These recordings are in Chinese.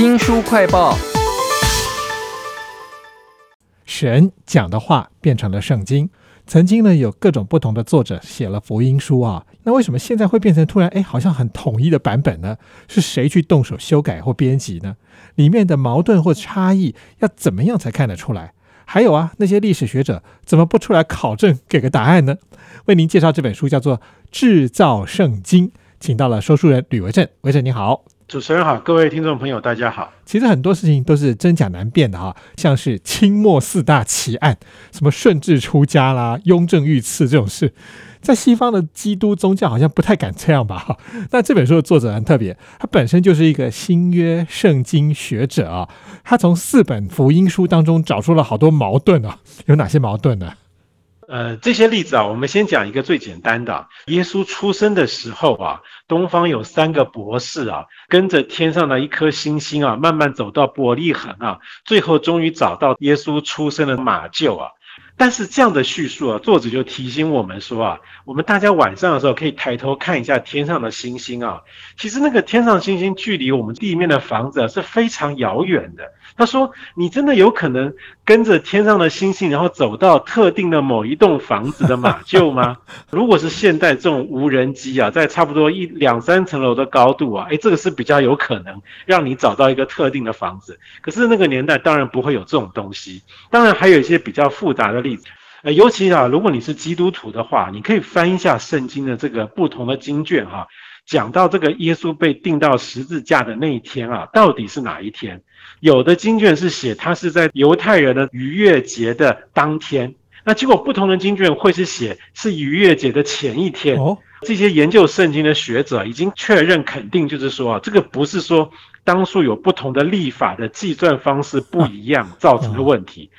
新书快报。神讲的话变成了圣经。曾经呢，有各种不同的作者写了福音书啊。那为什么现在会变成突然哎，好像很统一的版本呢？是谁去动手修改或编辑呢？里面的矛盾或差异要怎么样才看得出来？还有啊，那些历史学者怎么不出来考证，给个答案呢？为您介绍这本书叫做《制造圣经》，请到了说书人吕维正。维正你好。主持人好，各位听众朋友，大家好。其实很多事情都是真假难辨的哈，像是清末四大奇案，什么顺治出家啦、雍正遇刺这种事，在西方的基督宗教好像不太敢这样吧？哈。那这本书的作者很特别，他本身就是一个新约圣经学者啊，他从四本福音书当中找出了好多矛盾啊，有哪些矛盾呢？呃，这些例子啊，我们先讲一个最简单的。耶稣出生的时候啊，东方有三个博士啊，跟着天上的一颗星星啊，慢慢走到伯利恒啊，最后终于找到耶稣出生的马厩啊。但是这样的叙述啊，作者就提醒我们说啊，我们大家晚上的时候可以抬头看一下天上的星星啊。其实那个天上星星距离我们地面的房子是非常遥远的。他说：“你真的有可能跟着天上的星星，然后走到特定的某一栋房子的马 厩吗？如果是现代这种无人机啊，在差不多一两三层楼的高度啊，诶，这个是比较有可能让你找到一个特定的房子。可是那个年代当然不会有这种东西。当然还有一些比较复杂的例子，呃，尤其啊，如果你是基督徒的话，你可以翻一下圣经的这个不同的经卷哈，讲到这个耶稣被钉到十字架的那一天啊，到底是哪一天？”有的经卷是写他是在犹太人的逾越节的当天，那结果不同的经卷会是写是逾越节的前一天。哦，这些研究圣经的学者已经确认肯定，就是说啊，这个不是说当初有不同的立法的计算方式不一样造成的问题。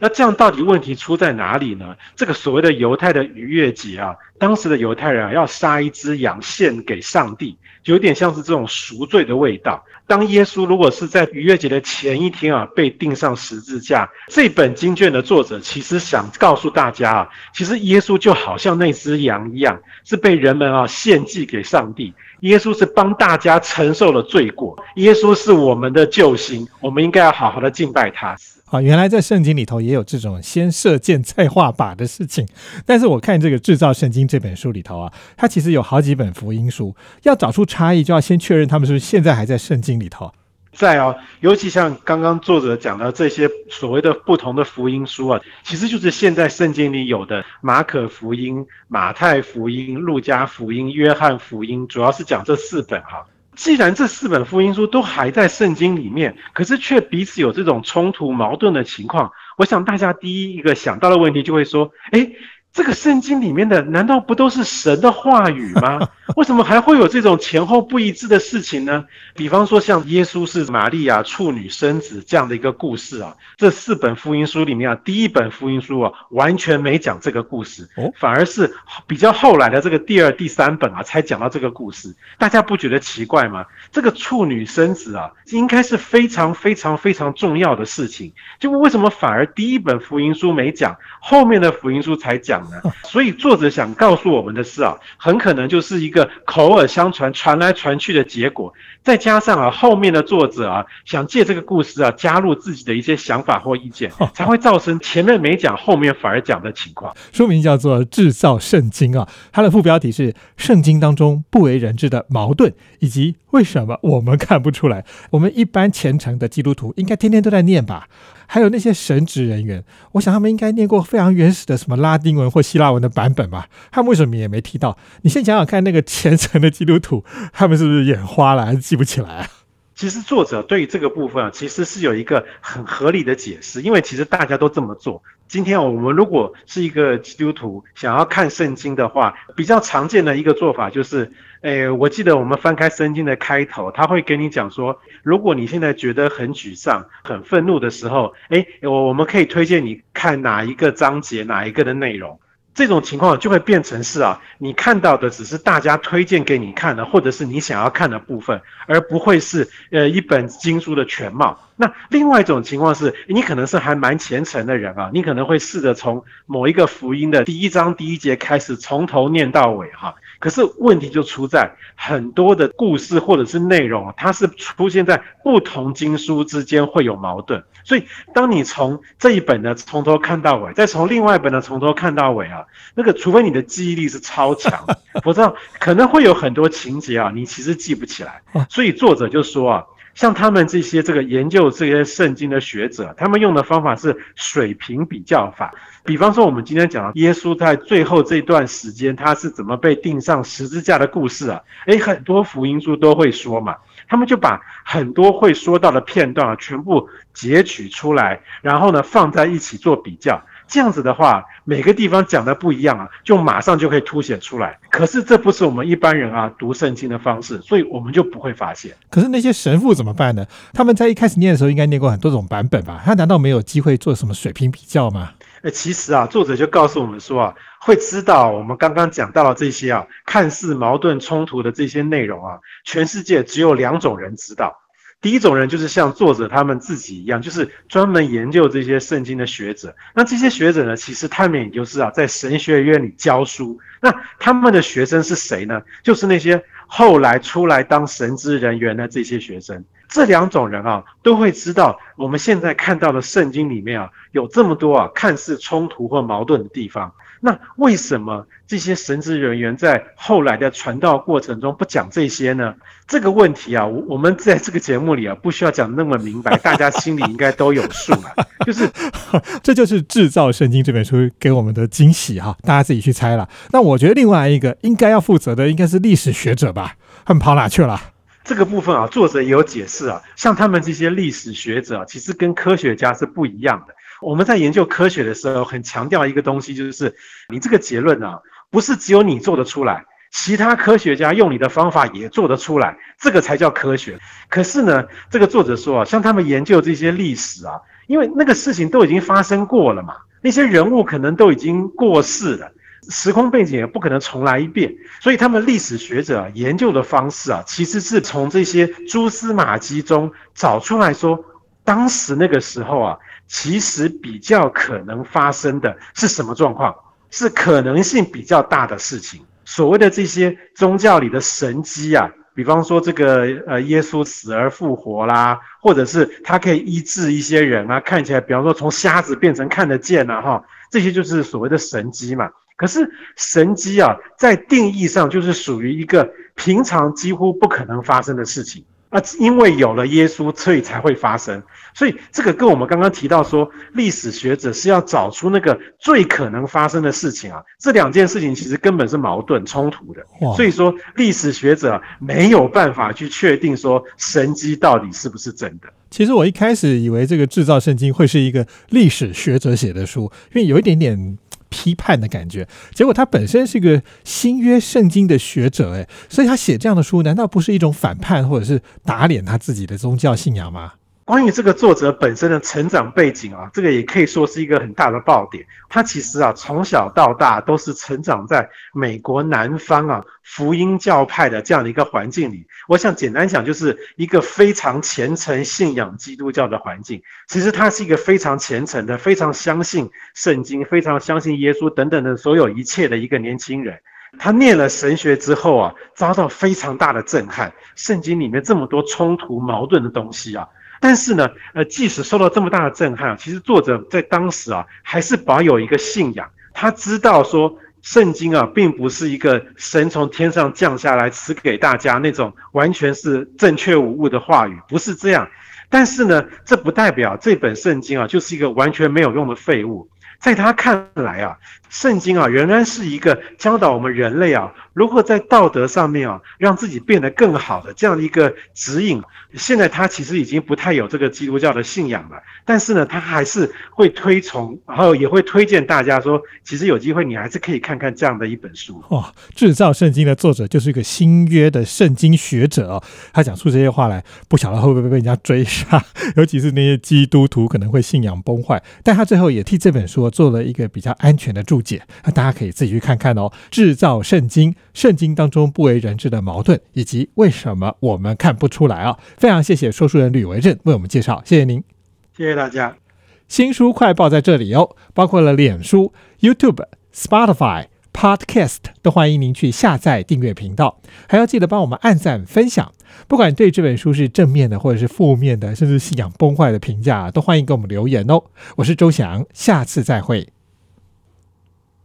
那这样到底问题出在哪里呢？这个所谓的犹太的逾越节啊，当时的犹太人啊要杀一只羊献给上帝，有点像是这种赎罪的味道。当耶稣如果是在逾越节的前一天啊被钉上十字架，这本经卷的作者其实想告诉大家啊，其实耶稣就好像那只羊一样，是被人们啊献祭给上帝。耶稣是帮大家承受了罪过，耶稣是我们的救星，我们应该要好好的敬拜他。啊，原来在圣经里头也有这种先射箭再画靶的事情。但是我看这个《制造圣经》这本书里头啊，它其实有好几本福音书，要找出差异，就要先确认他们是不是现在还在圣经里头。在哦，尤其像刚刚作者讲的这些所谓的不同的福音书啊，其实就是现在圣经里有的马可福音、马太福音、路加福音、约翰福音，主要是讲这四本哈。既然这四本福音书都还在圣经里面，可是却彼此有这种冲突矛盾的情况，我想大家第一一个想到的问题就会说：哎。这个圣经里面的难道不都是神的话语吗？为什么还会有这种前后不一致的事情呢？比方说像耶稣是玛利亚处女生子这样的一个故事啊，这四本福音书里面啊，第一本福音书啊完全没讲这个故事，反而是比较后来的这个第二、第三本啊才讲到这个故事。大家不觉得奇怪吗？这个处女生子啊，应该是非常非常非常重要的事情，就为什么反而第一本福音书没讲，后面的福音书才讲？所以作者想告诉我们的是啊，很可能就是一个口耳相传、传来传去的结果，再加上啊后面的作者啊想借这个故事啊加入自己的一些想法或意见，才会造成前面没讲、后面反而讲的情况。书名叫做《制造圣经》啊，它的副标题是《圣经当中不为人知的矛盾以及为什么我们看不出来》。我们一般虔诚的基督徒应该天天都在念吧？还有那些神职人员，我想他们应该念过非常原始的什么拉丁文或希腊文的版本吧？他们为什么也没提到？你先想想看，那个虔诚的基督徒，他们是不是眼花了，还是记不起来啊？其实作者对于这个部分啊，其实是有一个很合理的解释，因为其实大家都这么做。今天我们如果是一个基督徒，想要看圣经的话，比较常见的一个做法就是，诶，我记得我们翻开圣经的开头，他会跟你讲说，如果你现在觉得很沮丧、很愤怒的时候，诶，我我们可以推荐你看哪一个章节、哪一个的内容。这种情况就会变成是啊，你看到的只是大家推荐给你看的，或者是你想要看的部分，而不会是呃一本经书的全貌。那另外一种情况是，你可能是还蛮虔诚的人啊，你可能会试着从某一个福音的第一章第一节开始，从头念到尾哈。可是问题就出在很多的故事或者是内容，它是出现在不同经书之间会有矛盾。所以当你从这一本呢从头看到尾，再从另外一本呢从头看到尾啊，那个除非你的记忆力是超强，否则可能会有很多情节啊，你其实记不起来。所以作者就说啊。像他们这些这个研究这些圣经的学者，他们用的方法是水平比较法。比方说，我们今天讲耶稣在最后这段时间他是怎么被钉上十字架的故事啊？诶，很多福音书都会说嘛，他们就把很多会说到的片段啊，全部截取出来，然后呢放在一起做比较。这样子的话，每个地方讲的不一样啊，就马上就可以凸显出来。可是这不是我们一般人啊读圣经的方式，所以我们就不会发现。可是那些神父怎么办呢？他们在一开始念的时候应该念过很多种版本吧？他难道没有机会做什么水平比较吗？哎，其实啊，作者就告诉我们说啊，会知道我们刚刚讲到了这些啊，看似矛盾冲突的这些内容啊，全世界只有两种人知道。第一种人就是像作者他们自己一样，就是专门研究这些圣经的学者。那这些学者呢，其实他们也就是啊，在神学院里教书。那他们的学生是谁呢？就是那些后来出来当神职人员的这些学生。这两种人啊，都会知道我们现在看到的圣经里面啊，有这么多啊看似冲突或矛盾的地方。那为什么这些神职人员在后来的传道过程中不讲这些呢？这个问题啊，我我们在这个节目里啊，不需要讲那么明白，大家心里应该都有数了。就是，这就是制造圣经这本书给我们的惊喜哈，大家自己去猜了。那我觉得另外一个应该要负责的，应该是历史学者吧？他们跑哪去了？这个部分啊，作者也有解释啊，像他们这些历史学者，其实跟科学家是不一样的。我们在研究科学的时候，很强调一个东西，就是你这个结论啊，不是只有你做得出来，其他科学家用你的方法也做得出来，这个才叫科学。可是呢，这个作者说啊，像他们研究这些历史啊，因为那个事情都已经发生过了嘛，那些人物可能都已经过世了，时空背景也不可能重来一遍，所以他们历史学者研究的方式啊，其实是从这些蛛丝马迹中找出来说，当时那个时候啊。其实比较可能发生的是什么状况？是可能性比较大的事情。所谓的这些宗教里的神迹啊，比方说这个呃耶稣死而复活啦，或者是他可以医治一些人啊，看起来比方说从瞎子变成看得见了哈，这些就是所谓的神迹嘛。可是神机啊，在定义上就是属于一个平常几乎不可能发生的事情。啊，因为有了耶稣，所以才会发生。所以这个跟我们刚刚提到说，历史学者是要找出那个最可能发生的事情啊。这两件事情其实根本是矛盾冲突的。所以说，历史学者没有办法去确定说神机到底是不是真的。其实我一开始以为这个制造圣经会是一个历史学者写的书，因为有一点点。批判的感觉，结果他本身是个新约圣经的学者，哎，所以他写这样的书，难道不是一种反叛，或者是打脸他自己的宗教信仰吗？关于这个作者本身的成长背景啊，这个也可以说是一个很大的爆点。他其实啊，从小到大都是成长在美国南方啊福音教派的这样的一个环境里。我想简单讲，就是一个非常虔诚信仰基督教的环境。其实他是一个非常虔诚的、非常相信圣经、非常相信耶稣等等的所有一切的一个年轻人。他念了神学之后啊，遭到非常大的震撼。圣经里面这么多冲突矛盾的东西啊。但是呢，呃，即使受到这么大的震撼，其实作者在当时啊，还是保有一个信仰。他知道说，圣经啊，并不是一个神从天上降下来赐给大家那种完全是正确无误的话语，不是这样。但是呢，这不代表这本圣经啊，就是一个完全没有用的废物。在他看来啊，圣经啊，仍然是一个教导我们人类啊。如何在道德上面啊，让自己变得更好的这样的一个指引？现在他其实已经不太有这个基督教的信仰了，但是呢，他还是会推崇，然后也会推荐大家说，其实有机会你还是可以看看这样的一本书。哇，制造圣经的作者就是一个新约的圣经学者哦，他讲出这些话来，不晓得会不会被人家追杀，尤其是那些基督徒可能会信仰崩坏。但他最后也替这本书做了一个比较安全的注解，那大家可以自己去看看哦。制造圣经。圣经当中不为人知的矛盾，以及为什么我们看不出来啊？非常谢谢说书人吕维正为我们介绍，谢谢您，谢谢大家。新书快报在这里哦，包括了脸书、YouTube、Spotify、Podcast，都欢迎您去下载订阅频道，还要记得帮我们按赞分享。不管对这本书是正面的，或者是负面的，甚至信仰崩坏的评价，都欢迎给我们留言哦。我是周翔，下次再会。